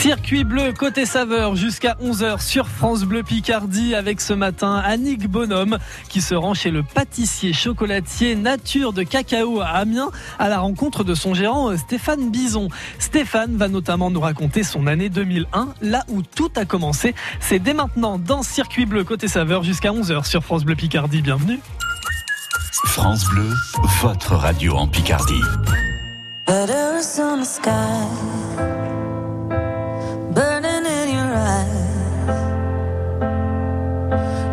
Circuit bleu côté saveur jusqu'à 11h sur France Bleu Picardie avec ce matin Annick Bonhomme qui se rend chez le pâtissier chocolatier Nature de Cacao à Amiens à la rencontre de son gérant euh, Stéphane Bison. Stéphane va notamment nous raconter son année 2001, là où tout a commencé. C'est dès maintenant dans Circuit bleu côté saveur jusqu'à 11h sur France Bleu Picardie. Bienvenue. France Bleu, votre radio en Picardie.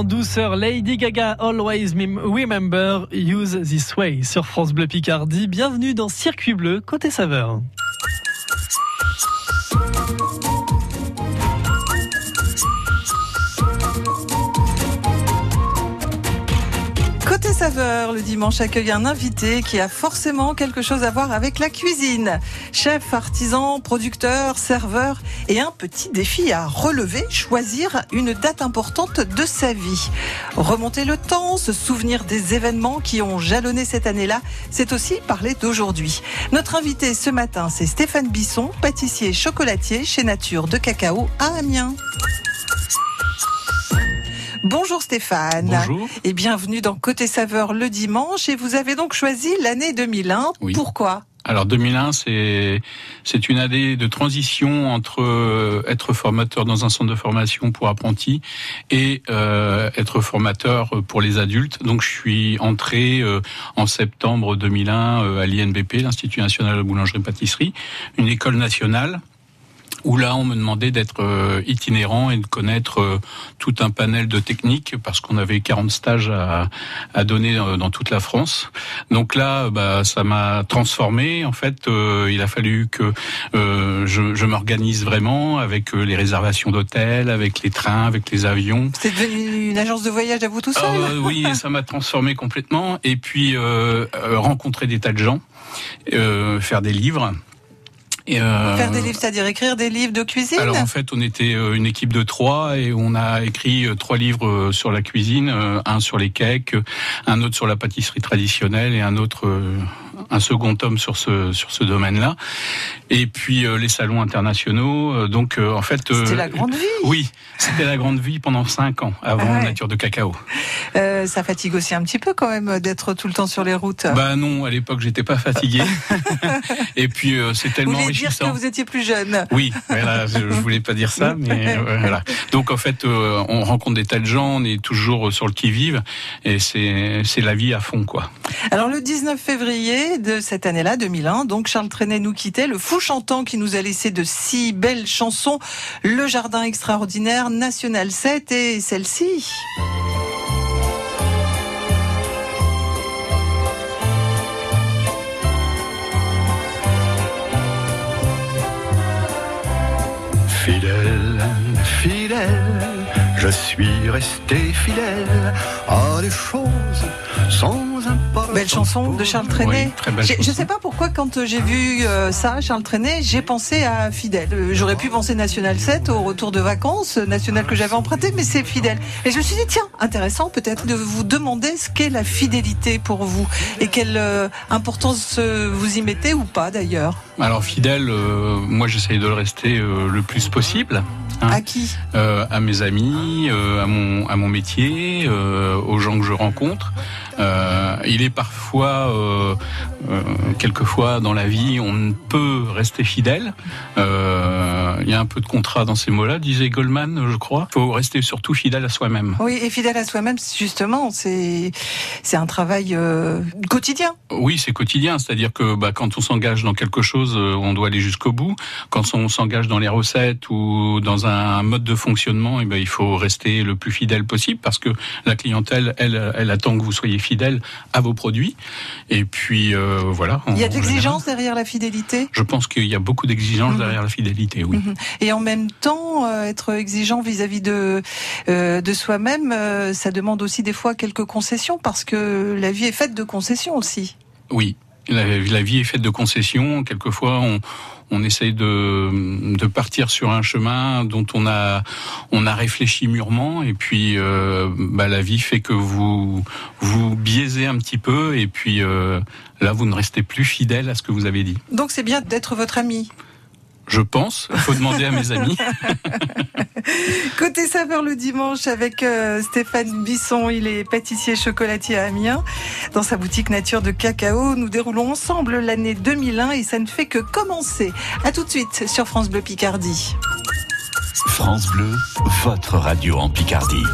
Douceur, Lady Gaga Always Mem- Remember Use This Way sur France Bleu Picardie. Bienvenue dans Circuit Bleu côté saveur. Dimanche accueille un invité qui a forcément quelque chose à voir avec la cuisine. Chef, artisan, producteur, serveur et un petit défi à relever, choisir une date importante de sa vie. Remonter le temps, se souvenir des événements qui ont jalonné cette année-là, c'est aussi parler d'aujourd'hui. Notre invité ce matin, c'est Stéphane Bisson, pâtissier chocolatier chez Nature de Cacao à Amiens. Bonjour Stéphane. Bonjour. Et bienvenue dans Côté Saveur le dimanche. Et vous avez donc choisi l'année 2001. Oui. Pourquoi? Alors 2001, c'est c'est une année de transition entre euh, être formateur dans un centre de formation pour apprentis et euh, être formateur pour les adultes. Donc je suis entré euh, en septembre 2001 à l'INBP, l'Institut national de boulangerie-pâtisserie, une école nationale où là on me demandait d'être euh, itinérant et de connaître euh, tout un panel de techniques parce qu'on avait 40 stages à, à donner euh, dans toute la France. Donc là, bah, ça m'a transformé. En fait, il a fallu que je, je m'organise vraiment avec les réservations d'hôtels, avec les trains, avec les avions. C'est devenu une agence de voyage à vous tout seul Ah, Oui, ça m'a transformé complètement. Et puis rencontrer des tas de gens, faire des livres. Et euh... Faire des livres, c'est-à-dire écrire des livres de cuisine Alors en fait, on était euh, une équipe de trois et on a écrit euh, trois livres euh, sur la cuisine, un sur les cakes, un autre sur la pâtisserie traditionnelle et un autre un second tome sur ce sur ce domaine-là. Et puis les salons internationaux. donc en fait, c'était la grande vie. Oui, c'était la grande vie pendant cinq ans avant ah ouais. Nature de cacao. Euh, ça fatigue aussi un petit peu quand même d'être tout le temps sur les routes. Bah non, à l'époque j'étais pas fatigué. et puis c'est tellement vous dire que vous étiez plus jeune. Oui, voilà, je, voulais pas dire ça, mais euh, voilà. Donc en fait, euh, on rencontre des tas de gens, on est toujours sur le qui-vive, et c'est c'est la vie à fond, quoi. Alors le 19 février de cette année-là, 2001, donc Charles Trenet nous quittait, le fou chantant qui nous a laissé de si belles chansons, Le Jardin extraordinaire, National 7 et celle-ci. Fidèle, fidèle, je suis resté fidèle à des choses sans importance. Belle chanson de Charles Trenet. Oui, je ne sais pas pourquoi quand j'ai vu euh, ça, Charles Trenet, j'ai pensé à Fidèle. J'aurais pu penser National 7 au retour de vacances, National que j'avais emprunté, mais c'est Fidèle. Et je me suis dit, tiens, intéressant peut-être de vous demander ce qu'est la fidélité pour vous et quelle euh, importance euh, vous y mettez ou pas d'ailleurs. Alors fidèle, euh, moi j'essaye de le rester euh, le plus possible. Hein. À qui? Euh, À mes amis, à mon à mon métier, aux gens que je rencontre. Il est parfois, quelquefois dans la vie, on ne peut rester fidèle. il y a un peu de contrat dans ces mots-là, disait Goldman, je crois. Il faut rester surtout fidèle à soi-même. Oui, et fidèle à soi-même, justement, c'est c'est un travail quotidien. Oui, c'est quotidien, c'est-à-dire que bah, quand on s'engage dans quelque chose on doit aller jusqu'au bout. Quand on s'engage dans les recettes ou dans un mode de fonctionnement, eh ben, il faut rester le plus fidèle possible parce que la clientèle, elle, elle attend que vous soyez fidèle à vos produits. Et puis euh, voilà. Il y a de l'exigence derrière la fidélité? Je pense qu'il y a beaucoup d'exigences mmh. derrière la fidélité, oui. Mmh. Et en même temps, euh, être exigeant vis-à-vis -vis de euh, de soi-même, ça demande aussi des fois quelques concessions parce que la vie est faite de concessions aussi. Oui, la, la, vie est faite de concessions. Quelquefois, on, on essaye de, de, partir sur un chemin dont on a, on a réfléchi mûrement, et puis euh, bah, la vie fait que vous vous biaisez un petit peu, et puis euh, là, vous ne restez plus fidèle à ce que vous avez dit. Donc, c'est bien d'être votre ami. Je pense. Il faut demander à mes amis. Côté saveur le dimanche avec euh, Stéphane Bisson, il est pâtissier chocolatier à Amiens. Dans sa boutique Nature de Cacao, nous déroulons ensemble l'année 2001 et ça ne fait que commencer. À tout de suite sur France Bleu Picardie. France Bleu, votre radio en Picardie.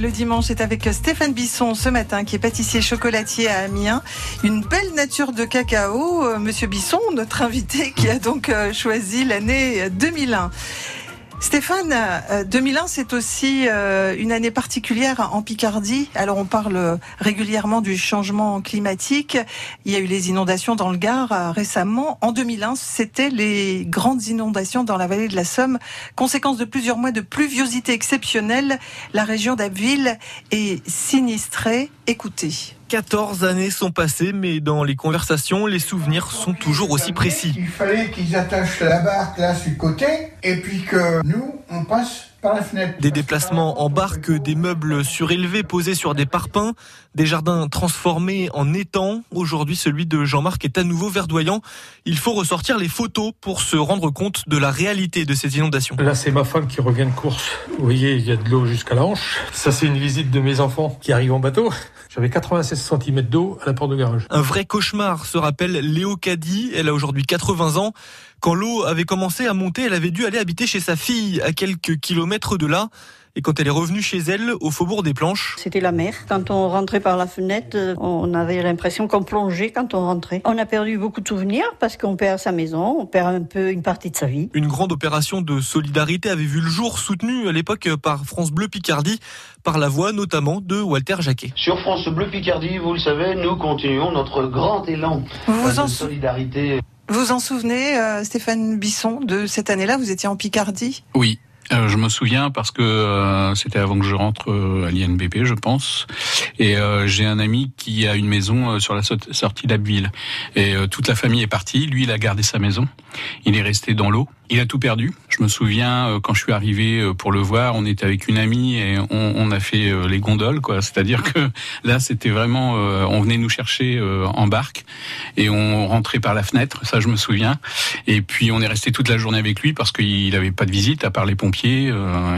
Le dimanche est avec Stéphane Bisson ce matin qui est pâtissier chocolatier à Amiens. Une belle nature de cacao. Euh, Monsieur Bisson, notre invité qui a donc euh, choisi l'année 2001. Stéphane, euh, 2001, c'est aussi euh, une année particulière en Picardie. Alors, on parle euh, régulièrement du changement climatique. Il y a eu les inondations dans le Gard euh, récemment. En 2001, c'était les grandes inondations dans la vallée de la Somme. Conséquence de plusieurs mois de pluviosité exceptionnelle, la région d'Abbeville est sinistrée. Écoutez. 14 années sont passées, mais dans les conversations, les souvenirs sont toujours aussi précis. Il fallait qu'ils attachent la barque là sur le côté et puis que nous, on passe. Des déplacements en barque, des meubles surélevés posés sur des parpaings, des jardins transformés en étangs. Aujourd'hui, celui de Jean-Marc est à nouveau verdoyant. Il faut ressortir les photos pour se rendre compte de la réalité de ces inondations. Là, c'est ma femme qui revient de course. Vous voyez, il y a de l'eau jusqu'à la hanche. Ça, c'est une visite de mes enfants qui arrivent en bateau. J'avais 96 cm d'eau à la porte de garage. Un vrai cauchemar, se rappelle Léo Caddy. Elle a aujourd'hui 80 ans. Quand l'eau avait commencé à monter, elle avait dû aller habiter chez sa fille à quelques kilomètres de là. Et quand elle est revenue chez elle, au faubourg des Planches, C'était la mer. Quand on rentrait par la fenêtre, on avait l'impression qu'on plongeait quand on rentrait. On a perdu beaucoup de souvenirs parce qu'on perd sa maison, on perd un peu une partie de sa vie. une grande opération de solidarité avait vu le jour, soutenue à l'époque par France Bleu Picardie, par la voix notamment de Walter Jacquet. Sur France Bleu Picardie, vous le savez, nous continuons notre grand élan Vous de en, solidarité. Vous en souvenez, euh, Stéphane Bisson, de cette année-là? Vous étiez en Picardie? Oui. Euh, je me souviens parce que euh, c'était avant que je rentre à l'INBP, je pense. Et j'ai un ami qui a une maison sur la so- sortie d'Abbeville. Et toute la famille est partie. Lui, il a gardé sa maison. Il est resté dans l'eau. Il a tout perdu. Je me souviens euh, quand je suis arrivé euh, pour le voir, on était avec une amie et on, on a fait euh, les gondoles, quoi. C'est-à-dire que là, c'était vraiment, on venait nous chercher en barque et on rentrait par la fenêtre. Ça, je me souviens. Et puis on est resté toute la journée avec lui parce qu'il n'avait pas de visite à part les pompiers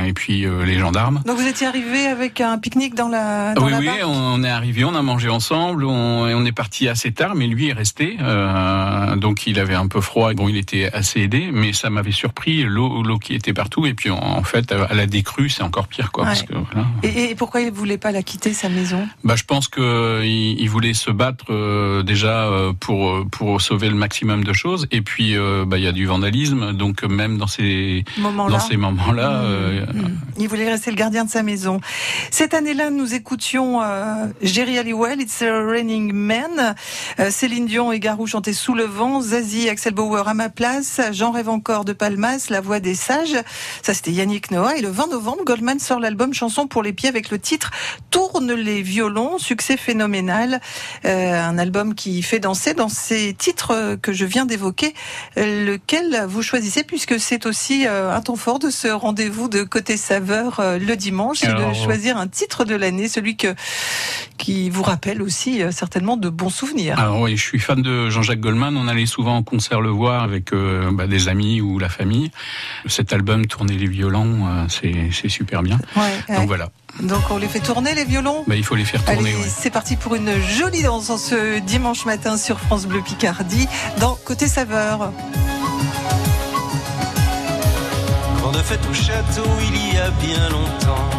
et puis les gendarmes. Donc vous étiez arrivé avec un pique-nique dans la, dans oui, la oui, barque? on est arrivé, on a mangé ensemble, on, on est parti assez tard, mais lui est resté. euh, donc il avait un peu froid. Bon, il était assez aidé, mais ça m'avait surpris l'eau, l'eau qui était partout. Et puis en, en fait, à la décrue, c'est encore pire, quoi. Ouais. Parce que, voilà. Et, et pourquoi il voulait pas la quitter, sa maison? Bah, je pense que il, il voulait se battre euh, déjà euh, pour pour sauver le maximum de choses. Et puis, euh, bah, il y a du vandalisme, donc même dans ces dans ces moments-là, Mmh, euh, mmh. Il voulait rester le gardien de sa maison. Cette année-là, nous écoutions Jerry Halliwell, It's a Raining Man, Céline Dion et Garou chantaient Sous le vent, Zazie, Axel Bauer à ma place, Jean rêve encore de Palmas, La voix des sages. Ça, c'était Yannick Noah. Et le 20 novembre, Goldman sort l'album Chanson pour les pieds avec le titre Tourne les violons, succès phénoménal. Euh, un album qui fait danser dans ces titres que je viens d'évoquer, lequel vous choisissez puisque c'est aussi euh, un temps fort de ce rendez-vous de côté saveur euh, le dimanche, c'est de choisir un titre de l'année, celui que qui vous rappelle aussi certainement de bons souvenirs. Alors oui, je suis fan de Jean-Jacques Goldman. On allait souvent en concert le voir avec euh, bah, des amis ou la famille. Cet album, Tourner les violons, euh, c'est c'est super bien. Ouais, ouais. Donc voilà, Donc on les fait tourner les violons. bah, il faut les faire tourner. Allez, ouais. c'est parti pour une jolie danse en ce dimanche matin sur France Bleu Picardie dans Côté Saveur. Grande fête au château il y a bien longtemps.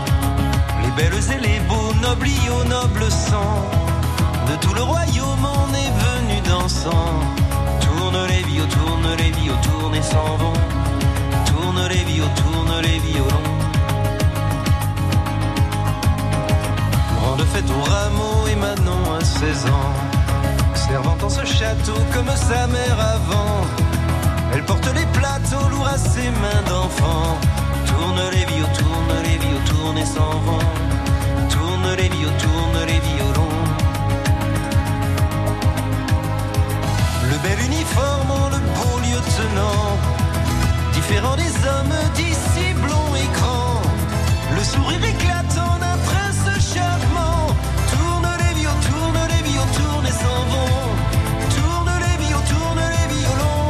Les belles et les beaux, nobles y au noble sang. De tout le royaume on est venu dansant. Tourne les vios, tourne les vios, tourne et s'en vont. Tourne les vios, tourne les violons. Grande fête au rameau et Manon à 16 ans. Servant en ce château comme sa mère avant. Elle porte les plateaux lourds à ses mains d'enfant. Tourne les vios, tourne les vios, tourne et s'en vont. Tourne les vios, tourne les violons. Bel uniforme, en le beau lieutenant. Différent des hommes d'ici blond et grand. Le sourire éclatant d'un prince charmant. Tourne les vios, tourne les vios, tourne et s'en vont. Tourne les vios, tourne les violons.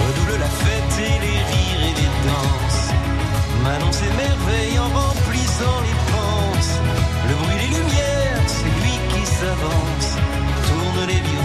Redouble la fête et les rires et les danses. Manon s'émerveille en remplit et avance, tourne les violons.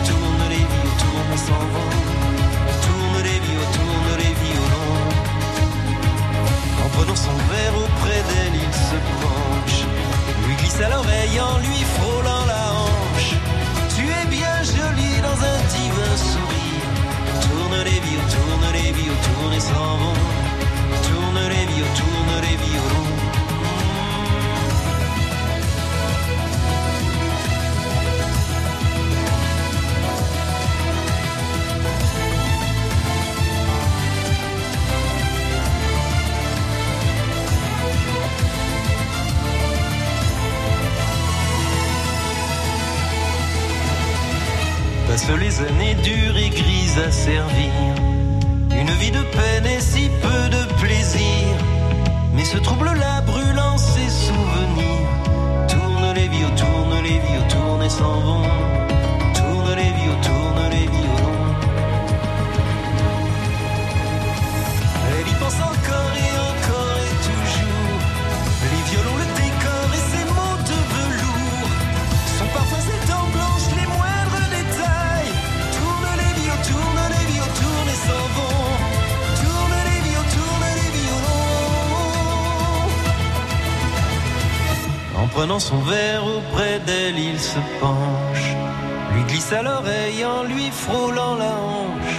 Lui glisse à l'oreille en lui frôlant la hanche.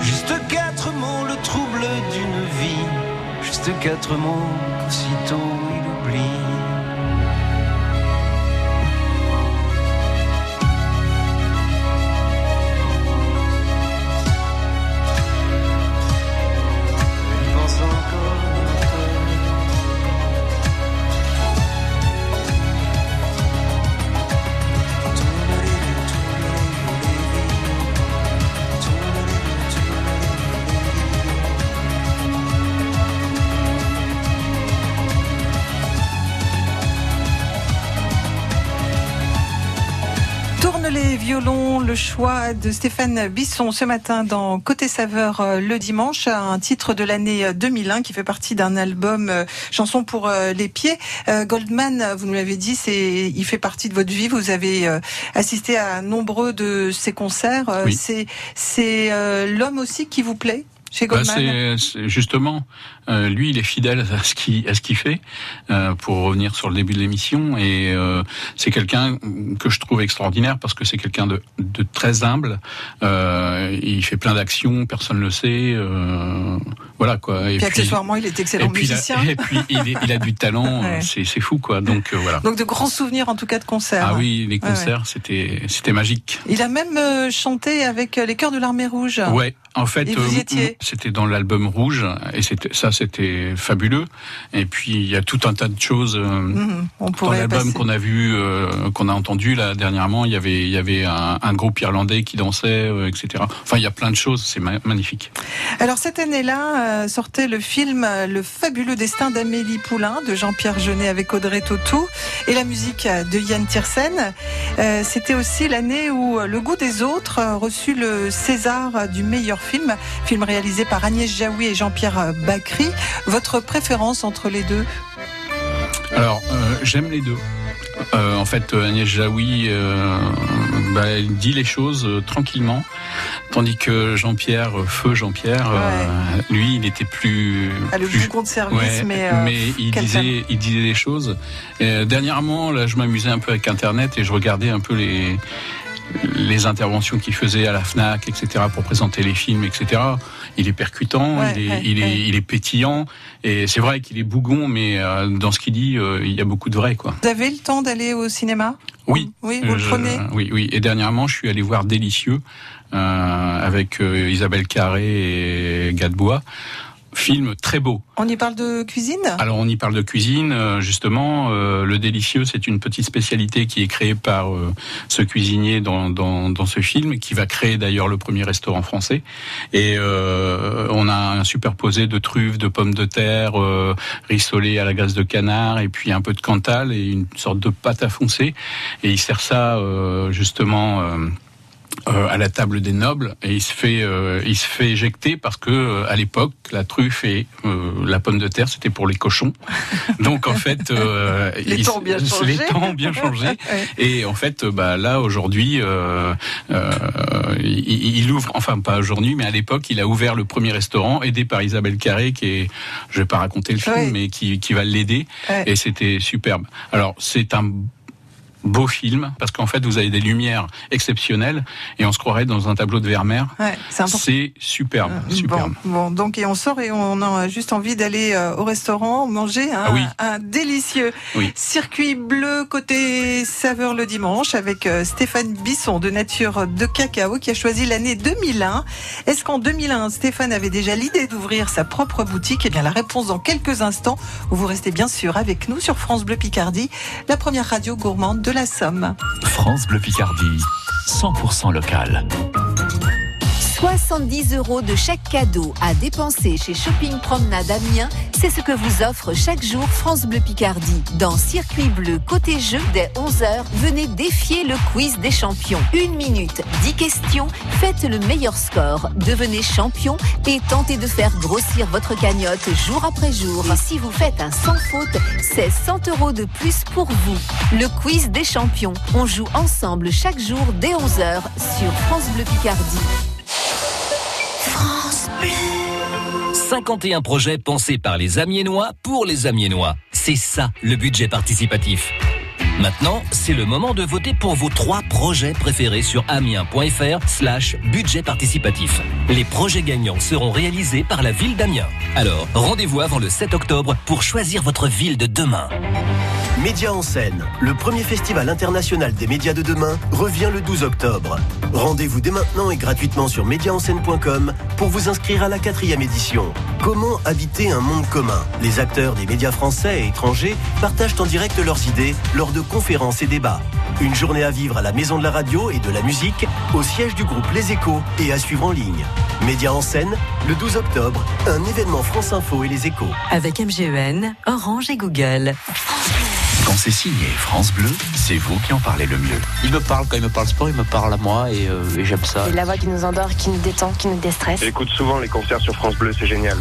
Juste quatre mots, le trouble d'une vie. Juste quatre mots qu'aussitôt il oublie. Violons, le choix de Stéphane Bisson ce matin dans Côté Saveur euh, le dimanche, un titre de l'année euh, 2001 qui fait partie d'un album euh, Chansons pour euh, les pieds. Euh, Goldman, vous nous l'avez dit, c'est il fait partie de votre vie. Vous avez euh, assisté à nombreux de ses concerts. Euh, Oui. C'est c'est euh, l'homme aussi qui vous plaît? Chez Bah, Goldman. c'est- c'est justement, euh, lui, il est fidèle à ce qu'il fait. euh, pour revenir sur le début de l'émission, et euh, c'est quelqu'un que je trouve extraordinaire parce que c'est quelqu'un de, de très humble. Euh, il fait plein d'actions, personne le sait. euh, voilà quoi. Et Puis accessoirement, il est excellent et puis, il a- musicien. et puis il, est- il a du talent, Ouais. c'est fou quoi. Donc euh, voilà. Donc de grands souvenirs en tout cas de concerts. Ah oui, les ouais. concerts, c'était c'était magique. Il a même chanté avec les Chœurs de l'Armée Rouge. Ouais, en fait, euh, c'était dans l'album Rouge, et ça, c'était fabuleux. Et puis il y a tout un tas de choses euh, Mhm, on dans l'album qu'on a vu, euh, qu'on a entendu là dernièrement. Il y avait, il y avait un, un groupe irlandais qui dansait, euh, etc. Enfin, il y a plein de choses. C'est ma- magnifique. Alors cette année-là euh, sortait le film Le fabuleux destin d'Amélie Poulain de Jean-Pierre Jeunet avec Audrey Tautou et la musique de Yann Tiersen. C'était aussi l'année où Le goût des autres a reçu le César du meilleur film, film réalisé par Agnès Jaoui et Jean-Pierre Bacry. Votre préférence entre les deux? Alors, euh, j'aime les deux. Euh, en fait, Agnès Jaoui, euh, bah, elle dit les choses euh, tranquillement, tandis que Jean-Pierre, feu Jean-Pierre, lui, il était plus. Ah, Le plus- de service, Ouais, mais, il disait, il disait des choses. Et, dernièrement, là, je m'amusais un peu avec Internet et je regardais un peu les les interventions qu'il faisait à la Fnac, etc., pour présenter les films, etc. Il est percutant, Ouais, il, est, ouais, il, est, ouais. il est pétillant, et c'est vrai qu'il est bougon, mais euh, dans ce qu'il dit, euh, il y a beaucoup de vrai, quoi. Vous avez le temps d'aller au cinéma? Oui. Oui, vous le prenez? Oui, oui. Et dernièrement, je suis allé voir Délicieux euh, avec euh, Isabelle Carré et Gadebois. Film très beau. On y parle de cuisine? Alors on y parle de cuisine, euh, justement. euh, le délicieux, c'est une petite spécialité qui est créée par euh, ce cuisinier dans, dans, dans ce film, qui va créer d'ailleurs le premier restaurant français. Et euh, on a un superposé de truffes, de pommes de terre, euh, rissolé à la graisse de canard, et puis un peu de cantal et une sorte de pâte à foncer. Et il sert ça euh, justement. Euh, à la table des nobles et il se fait euh, il se fait éjecter parce que euh, à l'époque la truffe et euh, la pomme de terre c'était pour les cochons donc en fait euh, Les il- temps ont bien changé. les temps ont bien changé Ouais. et en fait bah là aujourd'hui euh, euh, il, il ouvre enfin pas aujourd'hui mais à l'époque il a ouvert le premier restaurant aidé par Isabelle Carré qui est je vais pas raconter le film Ouais. mais qui qui va l'aider Ouais. et c'était superbe alors c'est un beau film parce qu'en fait vous avez des lumières exceptionnelles et on se croirait dans un tableau de Vermeer. Ouais, c'est superbe, superbe. Bon, bon, donc et on sort et on a juste envie d'aller euh, au restaurant manger un, Ah oui. un délicieux Oui. circuit bleu côté saveur le dimanche avec euh, Stéphane Bisson de Nature de Cacao qui a choisi l'année 2001. Est-ce qu'en 2001 Stéphane avait déjà l'idée d'ouvrir sa propre boutique? Eh bien la réponse dans quelques instants. Vous restez bien sûr avec nous sur France Bleu Picardie, la première radio gourmande de la Somme. France Bleu Picardie, 100% local. 70 euros de chaque cadeau à dépenser chez Shopping Promenade Amiens, c'est ce que vous offre chaque jour France Bleu Picardie. Dans Circuit Bleu côté jeu dès 11h, venez défier le quiz des champions. Une minute, 10 questions, faites le meilleur score, devenez champion et tentez de faire grossir votre cagnotte jour après jour. Et si vous faites un sans faute, c'est 100 euros de plus pour vous. Le quiz des champions, on joue ensemble chaque jour dès 11h sur France Bleu Picardie. France Bleu. 51 projets pensés par les Amiénois pour les Amiénois. C'est ça le budget participatif. Maintenant, c'est le moment de voter pour vos trois projets préférés sur amiens.fr slash budget participatif. Les projets gagnants seront réalisés par la ville d'Amiens. Alors, rendez-vous avant le 7 octobre pour choisir votre ville de demain. Média en scène, le premier festival international des médias de demain, revient le 12 octobre. Rendez-vous dès maintenant et gratuitement sur médiaenscène.com pour vous inscrire à la quatrième édition. Comment habiter un monde commun? Les acteurs des médias français et étrangers partagent en direct leurs idées lors de conférences et débats. Une journée à vivre à la Maison de la Radio et de la Musique, au siège du groupe Les Échos et à suivre en ligne. Média en scène, le 12 octobre, un événement France Info et Les Échos. Avec MGEN, Orange et Google. Quand c'est signé France Bleu, c'est vous qui en parlez le mieux. Il me parle, quand il me parle sport, il me parle à moi et, euh, et j'aime ça. C'est la voix qui nous endort, qui nous détend, qui nous déstresse. J'écoute souvent les concerts sur France Bleu, c'est génial.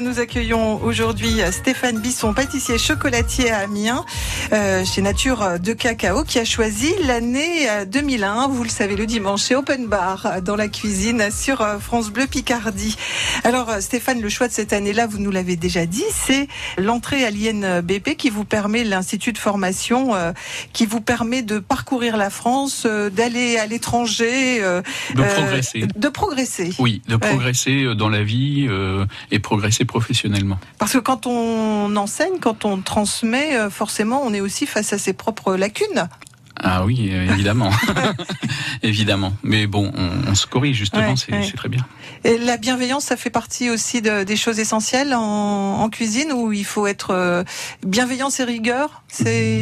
Nous accueillons aujourd'hui Stéphane Bisson, pâtissier chocolatier à Amiens, euh, chez Nature de Cacao, qui a choisi l'année euh, 2001. Vous le savez, le dimanche, c'est Open Bar euh, dans la cuisine sur euh, France Bleu Picardie. Alors euh, Stéphane, le choix de cette année-là, vous nous l'avez déjà dit, c'est l'entrée à l'INBP qui vous permet, l'Institut de formation, euh, qui vous permet de parcourir la France, euh, d'aller à l'étranger, euh, De euh, progresser. de progresser. Oui, de progresser euh, dans la vie euh, et progresser professionnellement. Parce que quand on enseigne, quand on transmet, euh, forcément, on est aussi face à ses propres lacunes. Ah oui, euh, évidemment. évidemment. Mais bon, on, on se corrige justement, Ouais, c'est ouais. très bien. Et la bienveillance, ça fait partie aussi de- des choses essentielles en, en cuisine où il faut être euh, bienveillance et rigueur?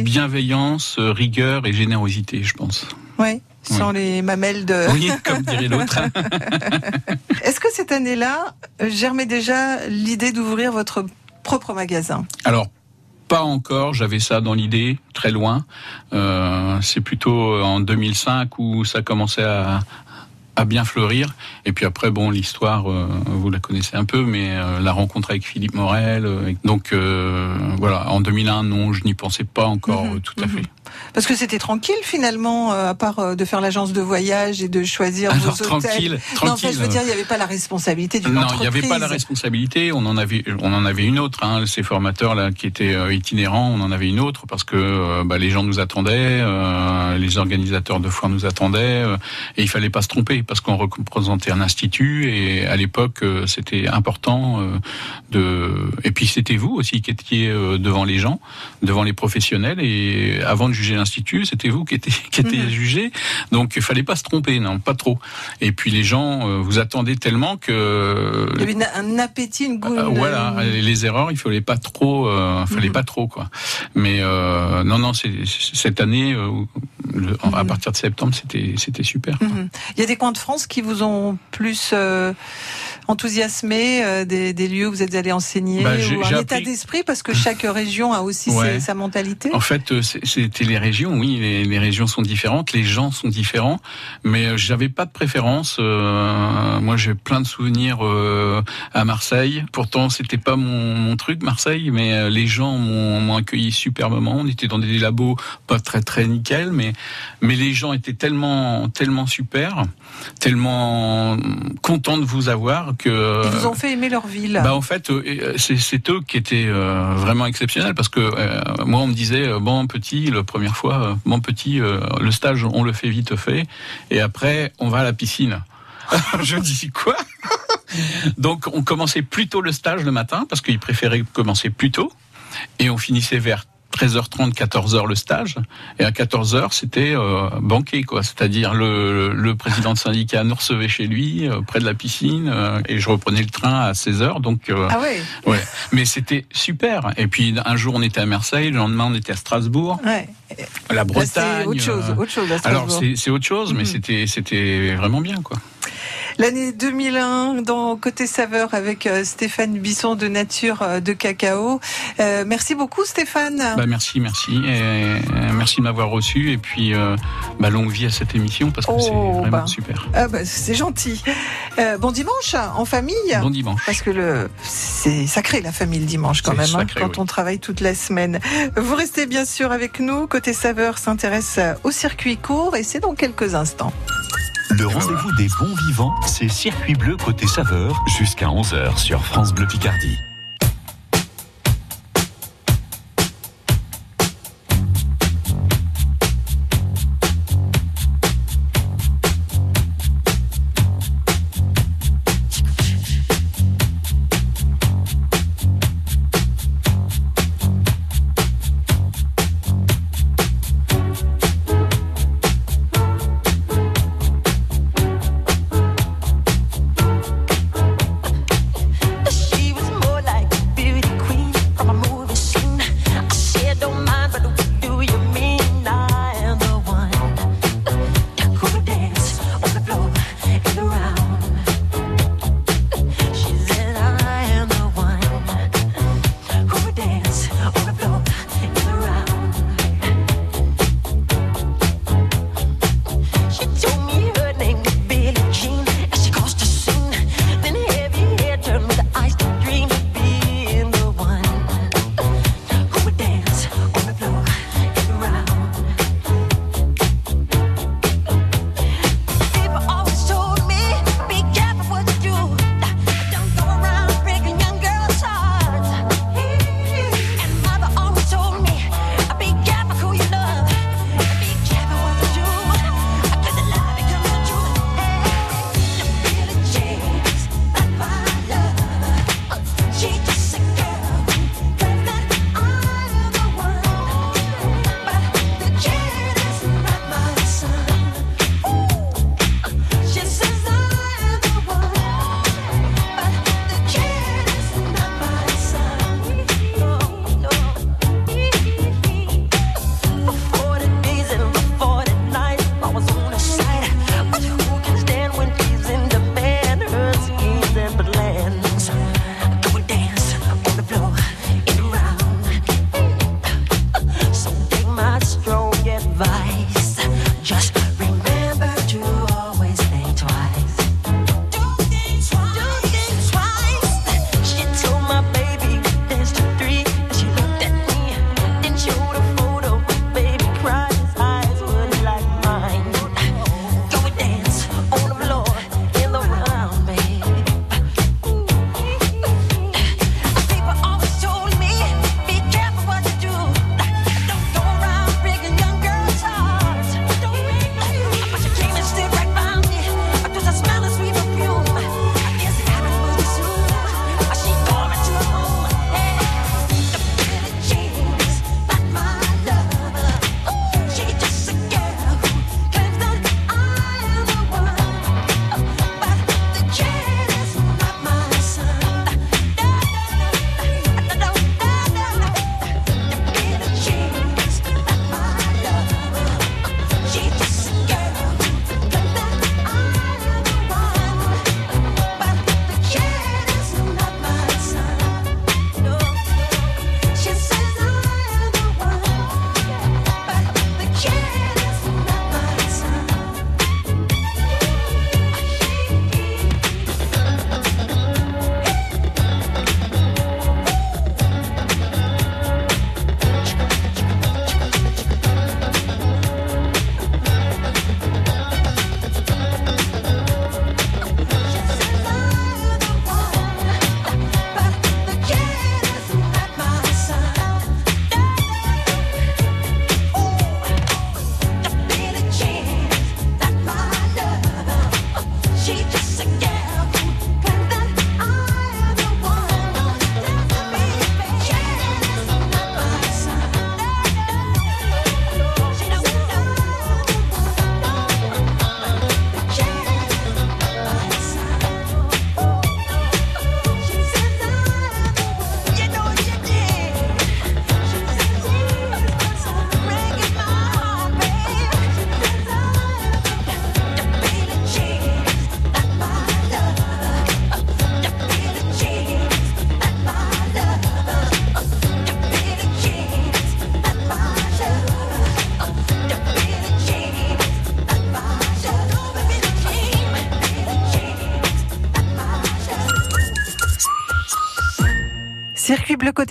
Bienveillance, euh, rigueur et générosité, je pense. ouais, sans les mamelles de. Oui, comme dirait l'autre. Est-ce que cette année-là germait déjà l'idée d'ouvrir votre propre magasin? Alors, pas encore, j'avais ça dans l'idée, très loin. Euh, c'est plutôt en 2005 où ça commençait à, à bien fleurir. Et puis après, bon, l'histoire, euh, vous la connaissez un peu, mais euh, la rencontre avec Philippe Morel. euh, donc, euh, voilà, en 2001, non, je n'y pensais pas encore Mhm, euh, tout à fait. Parce que c'était tranquille finalement, euh, à part euh, de faire l'agence de voyage et de choisir Alors, vos hôtels. tranquille, Non, enfin, tranquille. je veux dire, il n'y avait pas la responsabilité d'une Non, il entreprise. n'y avait pas la responsabilité. On en avait, on en avait une autre. Hein, ces formateurs là qui étaient euh, itinérants, on en avait une autre parce que bah, les gens nous attendaient, euh, les organisateurs de foires nous attendaient, euh, et il fallait pas se tromper parce qu'on représentait un institut et à l'époque c'était important euh, de. Et puis c'était vous aussi qui étiez devant les gens, devant les professionnels et avant de juger l'institut, c'était vous qui étiez qui étiez Mhm. jugé. Donc il fallait pas se tromper, non, pas trop. Et puis les gens euh, vous attendaient tellement que Il y avait un appétit, une goût. euh, voilà, les erreurs, il fallait pas trop, euh, fallait Mhm. pas trop quoi. Mais euh, non, non, c'est cette année, euh, à partir de septembre, c'était c'était super. Mhm. Il y a des coins de France qui vous ont plus euh, enthousiasmé, euh, des, des lieux où vous êtes allé enseigner, Bah, ou un état d'esprit, parce que chaque région a aussi Ouais. ses- sa mentalité. En fait, euh, c'était les régions. Oui, les, les régions sont différentes, les gens sont différents, mais euh, j'avais pas de préférence. euh, moi, j'ai plein de souvenirs euh, à Marseille. Pourtant, c'était pas mon, mon truc, Marseille, mais les gens m'ont m'ont accueilli superbement. On était dans des labos pas très très nickel, mais mais les gens étaient tellement tellement super, tellement contents de vous avoir que Ils vous ont fait aimer leur ville. bah en fait, euh, c'est c'est eux qui étaient euh, vraiment exceptionnels parce que euh, moi on me disait euh, bon petit, la première fois, euh, bon petit, euh, le stage on le fait vite fait et après on va à la piscine. Je dis quoi? Donc on commençait plus tôt le stage le matin parce qu'ils préféraient commencer plus tôt et on finissait vers 13h30, 14h le stage, et à 14h c'était euh, banquet quoi, c'est-à-dire le, le président de syndicat nous recevait chez lui euh, près de la piscine euh, et je reprenais le train à 16h donc euh, Ah ouais. ouais, mais c'était super. Et puis un jour on était à Marseille, le lendemain on était à Strasbourg, Ouais. la Bretagne. c'est autre chose, euh, autre chose à alors Strasbourg. c'est c'est autre chose, mais Mhm. c'était c'était vraiment bien quoi. L'année 2001, dans Côté Saveur, avec euh, Stéphane Bisson de Nature euh, de Cacao. Euh, merci beaucoup Stéphane. Bah merci, merci, et merci de m'avoir reçu et puis euh, bah, longue vie à cette émission parce que c'est Oh, vraiment bah. super. Ah bah, c'est gentil. Euh, bon dimanche en famille. Bon dimanche. Parce que le c'est sacré la famille le dimanche quand même, hein, quand oui. on travaille toute la semaine. Vous restez bien sûr avec nous. Côté saveur s'intéresse au circuit court et c'est dans quelques instants. Le rendez-vous des bons vivants, c'est Circuit Bleu côté saveur jusqu'à 11h sur France Bleu Picardie.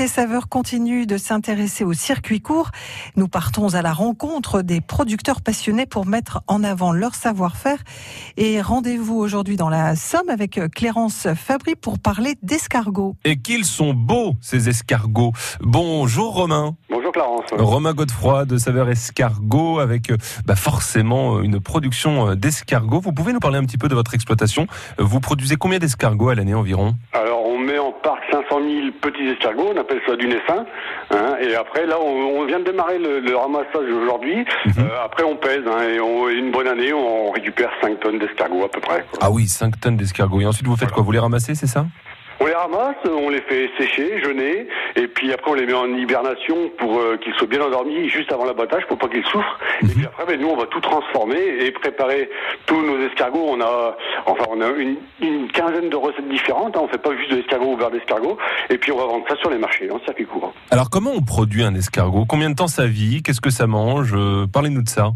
Côté saveur continue de s'intéresser au circuit court. Nous partons à la rencontre des producteurs passionnés pour mettre en avant leur savoir-faire. Et rendez-vous aujourd'hui dans la Somme avec Clérence Fabry pour parler d'escargots. Et qu'ils sont beaux, ces escargots. Bonjour Romain. Bonjour Clarence. Romain Godefroy de Saveur Escargot avec euh, bah, forcément une production euh, d'escargots. Vous pouvez nous parler un petit peu de votre exploitation Vous produisez combien d'escargots à l'année environ? Met en parc 500 000 petits escargots, on appelle ça du naissin. hein, et après là on, on vient de démarrer le, le ramassage aujourd'hui. Mhm. Euh, après on pèse hein, et on, une bonne année on récupère 5 tonnes d'escargots à peu près. quoi. Ah oui, 5 tonnes d'escargots. Et ensuite vous faites quoi? Vous les ramassez, c'est ça? On les ramasse, on les fait sécher, jeûner, et puis après on les met en hibernation pour euh, qu'ils soient bien endormis juste avant l'abattage pour pas qu'ils souffrent. Et puis après, ben, nous on va tout transformer et préparer tous nos escargots. On a, enfin, on a une, une quinzaine de recettes différentes. hein. On fait pas juste de l'escargot ou beurre d'escargot. Et puis on va vendre ça sur les marchés en circuit court. Alors comment on produit un escargot? Combien de temps ça vit? Qu'est-ce que ça mange? Euh, Parlez-nous de ça.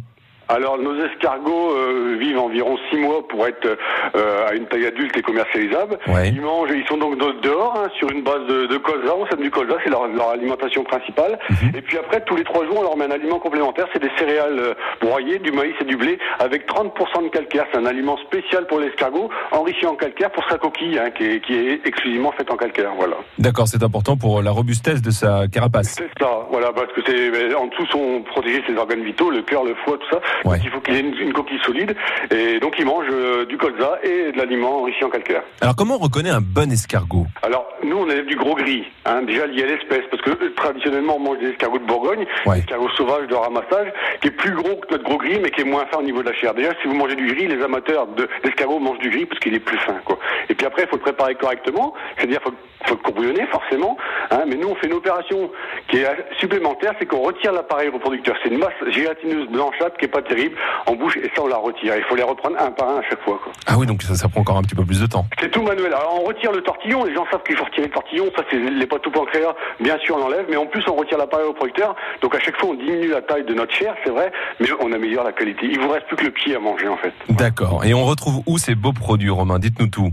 Alors nos escargots euh, vivent environ six mois pour être euh, à une taille adulte et commercialisable. Ouais. Ils mangent, ils sont donc de- dehors hein, sur une base de, de colza. On sème du colza, c'est leur, leur alimentation principale. Et puis après, tous les trois jours, on leur met un aliment complémentaire. C'est des céréales euh, broyées, du maïs et du blé, avec 30% de calcaire. C'est un aliment spécial pour l'escargot, enrichi en calcaire pour sa coquille, hein, qui, est, qui est exclusivement faite en calcaire. Voilà. D'accord, c'est important pour la robustesse de sa carapace. C'est ça, voilà, parce que c'est en dessous sont protégés ses organes vitaux, le cœur, le foie, tout ça. Donc il faut qu'il ait une, une coquille solide. Et donc il mange euh, du colza et de l'aliment enrichi en calcaire. Alors comment on reconnaît un bon escargot? Alors nous on élève du gros gris, hein, déjà lié à l'espèce, parce que euh, traditionnellement on mange des escargots de Bourgogne, des escargots sauvages de ramassage, qui est plus gros que notre gros gris, mais qui est moins fin au niveau de la chair. Déjà si vous mangez du gris, les amateurs de- d'escargots mangent du gris parce qu'il est plus fin. Quoi. Et puis après il faut le préparer correctement, c'est-à-dire faut, faut le courbouillonner forcément. Hein, mais nous on fait une opération qui est supplémentaire, c'est qu'on retire l'appareil reproducteur. C'est une masse gélatineuse blanchâtre qui est pas terrible en bouche, et ça on la retire. Il faut les reprendre un par un à chaque fois. Quoi. Ah oui, donc ça, ça prend encore un petit peu plus de temps. C'est tout manuel. Alors on retire le tortillon, les gens savent qu'il faut retirer le tortillon, ça c'est les pâtes pancréas, bien sûr on l'enlève, mais en plus on retire l'appareil au producteur, donc à chaque fois on diminue la taille de notre chair, c'est vrai, mais on améliore la qualité. Il vous reste plus que le pied à manger en fait. D'accord. Et on retrouve où ces beaux produits, Romain? Dites-nous tout.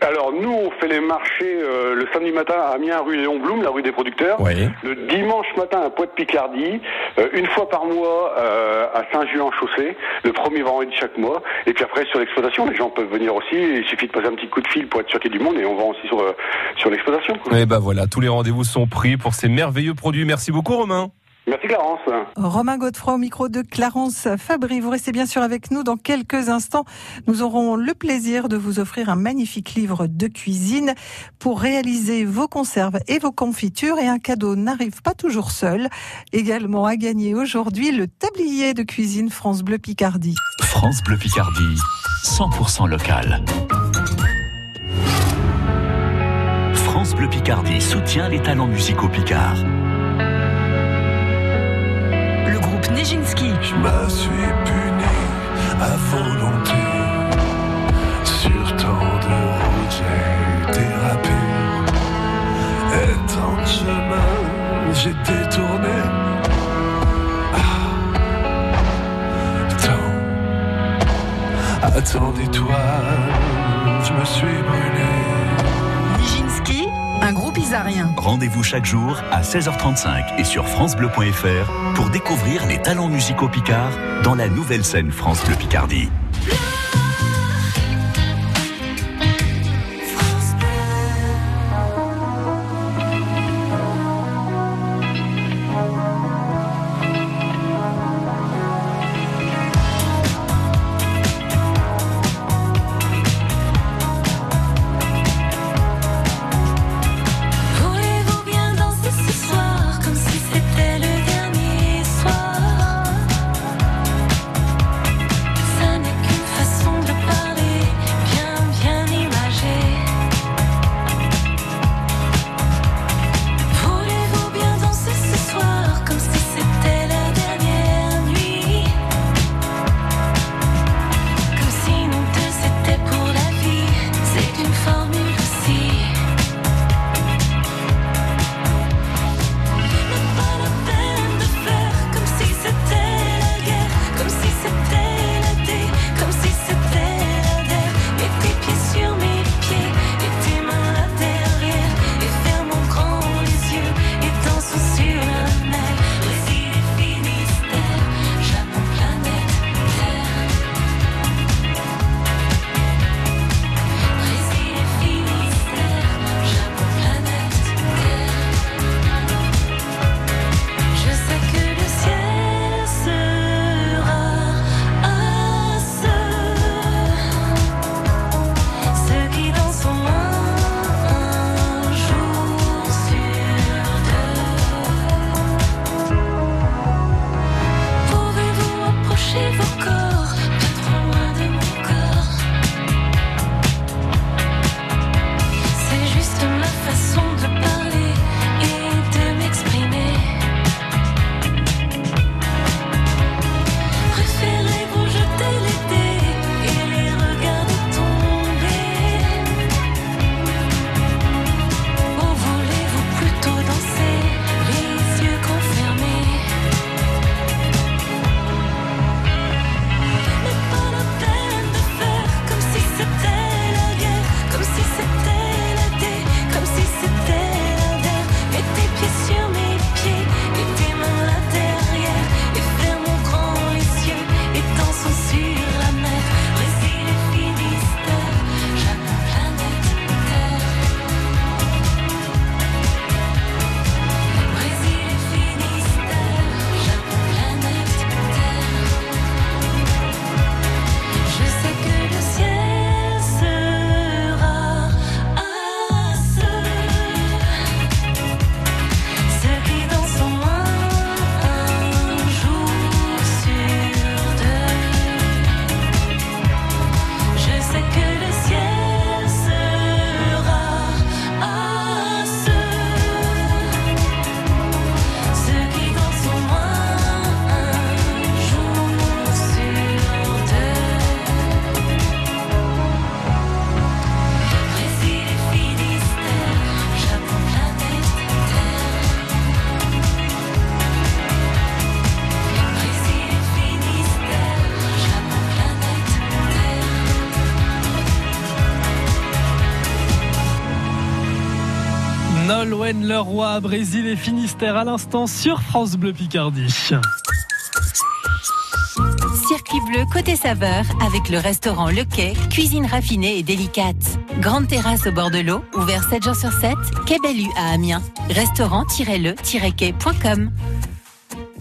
Alors nous on fait les marchés euh, le samedi matin à Amiens rue Léon Blum, la rue des producteurs. Oui. Le dimanche matin à Pointe-Picardie, euh, une fois par mois euh, à Saint-Julien-Chaussée, le premier vendredi de chaque mois. Et puis après sur l'exploitation, les gens peuvent venir aussi. Il suffit de passer un petit coup de fil pour être sûr qu'il y ait du monde et on vend aussi sur, euh, sur l'exploitation. Et ben voilà, tous les rendez-vous sont pris pour ces merveilleux produits. Merci beaucoup, Romain. Merci Clarence. Romain Godefroy au micro de Clarence Fabry. Vous restez bien sûr avec nous dans quelques instants. Nous aurons le plaisir de vous offrir un magnifique livre de cuisine pour réaliser vos conserves et vos confitures. Et un cadeau n'arrive pas toujours seul. Également à gagner aujourd'hui le tablier de cuisine France Bleu Picardie. France Bleu Picardie, 100% local. France Bleu Picardie soutient les talents musicaux picards. Je me suis puni à volonté. Sur tant de routes, j'ai dérapé. Et tant de chemins, j'ai détourné. Ah, tant, tant d'étoiles, je me suis brûlé. Rendez-vous chaque jour à 16h35 et sur francebleu.fr pour découvrir les talents musicaux picards dans la nouvelle scène France Bleu Picardie. Brésil et Finistère à l'instant sur France Bleu Picardie. Circuit bleu côté saveur avec le restaurant Le Quai, cuisine raffinée et délicate. Grande terrasse au bord de l'eau, ouvert 7 jours sur 7, Quai Bellu à Amiens. Restaurant-le-quai.com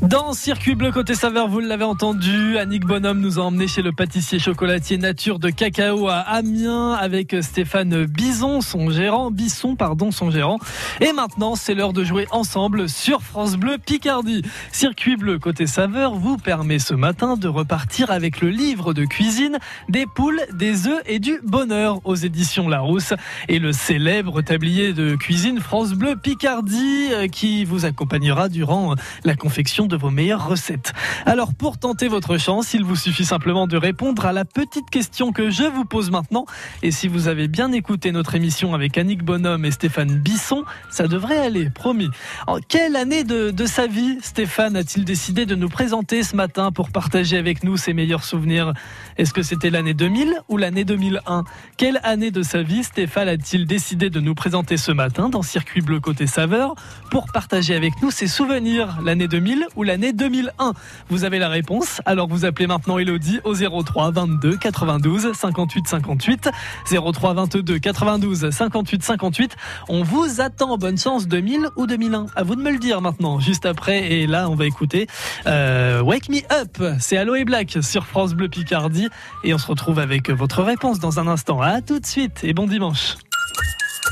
Dans Circuit Bleu côté saveur, vous l'avez entendu, Annick Bonhomme nous a emmené chez le pâtissier chocolatier Nature de Cacao à Amiens avec Stéphane Bison, son gérant, Bisson, pardon, son gérant. Et maintenant, c'est l'heure de jouer ensemble sur France Bleu Picardie. Circuit Bleu côté saveur vous permet ce matin de repartir avec le livre de cuisine des poules, des œufs et du bonheur aux éditions Larousse et le célèbre tablier de cuisine France Bleu Picardie euh, qui vous accompagnera durant la confection de vos meilleures recettes. Alors pour tenter votre chance, il vous suffit simplement de répondre à la petite question que je vous pose maintenant. Et si vous avez bien écouté notre émission avec Annick Bonhomme et Stéphane Bisson, ça devrait aller, promis. En quelle année de, de sa vie Stéphane a-t-il décidé de nous présenter ce matin pour partager avec nous ses meilleurs souvenirs Est-ce que c'était l'année 2000 ou l'année 2001 Quelle année de sa vie Stéphane a-t-il décidé de nous présenter ce matin dans Circuit Bleu côté saveur pour partager avec nous ses souvenirs? L'année 2000 ou l'année 2001 Vous avez la réponse, alors vous appelez maintenant Elodie au 03 22 92 58 58 03 22 92 58 58. On vous attend. Bonne chance 2000 ou 2001. À vous de me le dire maintenant, juste après. Et là, on va écouter euh, Wake Me Up. C'est Aloe Black sur France Bleu Picardie. Et on se retrouve avec votre réponse dans un instant. À tout de suite et bon dimanche.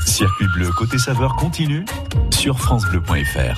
Circuit bleu côté saveur continue sur francebleu.fr.